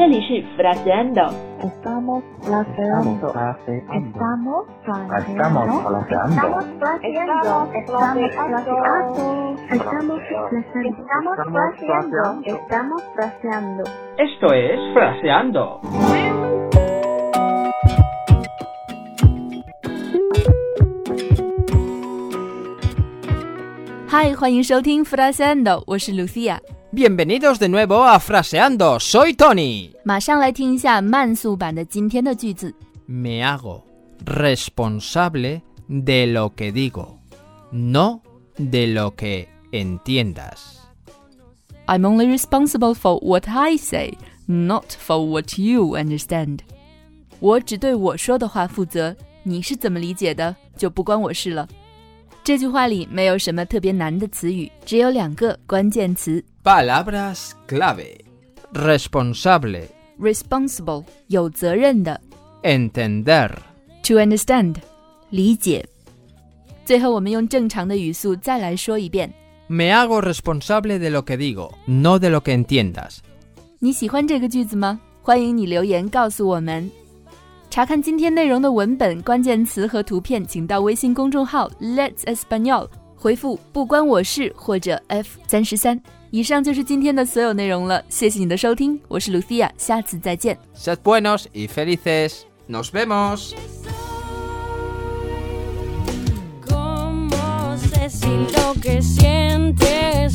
这里是 fraseando。 Estamos fraseando. Estamos Estamos fraseando. Estamos fraseando. Estamos fraseando. Estamos fraseando. Esto es Fraseando. 嗨，欢迎收听 Fraseando，我是 Lucia。 Bienvenidos de nuevo a Fraseando. Soy Tony. 马上来听一下慢速版的今天的句子。 Me hago responsable de lo que digo, no de lo que entiendas. I'm only responsible for what I say, not for what you understand. 我只对我说的话负责，你是怎么理解的，就不关我事了。 这句话里没有什么特别难的词语，只有两个关键词 Palabras clave. Responsable.：responsible 有责任的 Entender.，to understand 理解。最后，我们用正常的语速再来说一遍。Me hago responsable de lo que digo, no de lo que entiendas. 你喜欢这个句子吗？欢迎你留言告诉我们。查看今天内容的文本、关键词和图片，请到微信公众号 Let's Espanol 回复“不关我事”或者 F 三十三。以上就是今天的所有内容了，谢谢你的收听，我是 Lucia，下次再见。Sed buenos y felices. Nos vemos. Que sientes?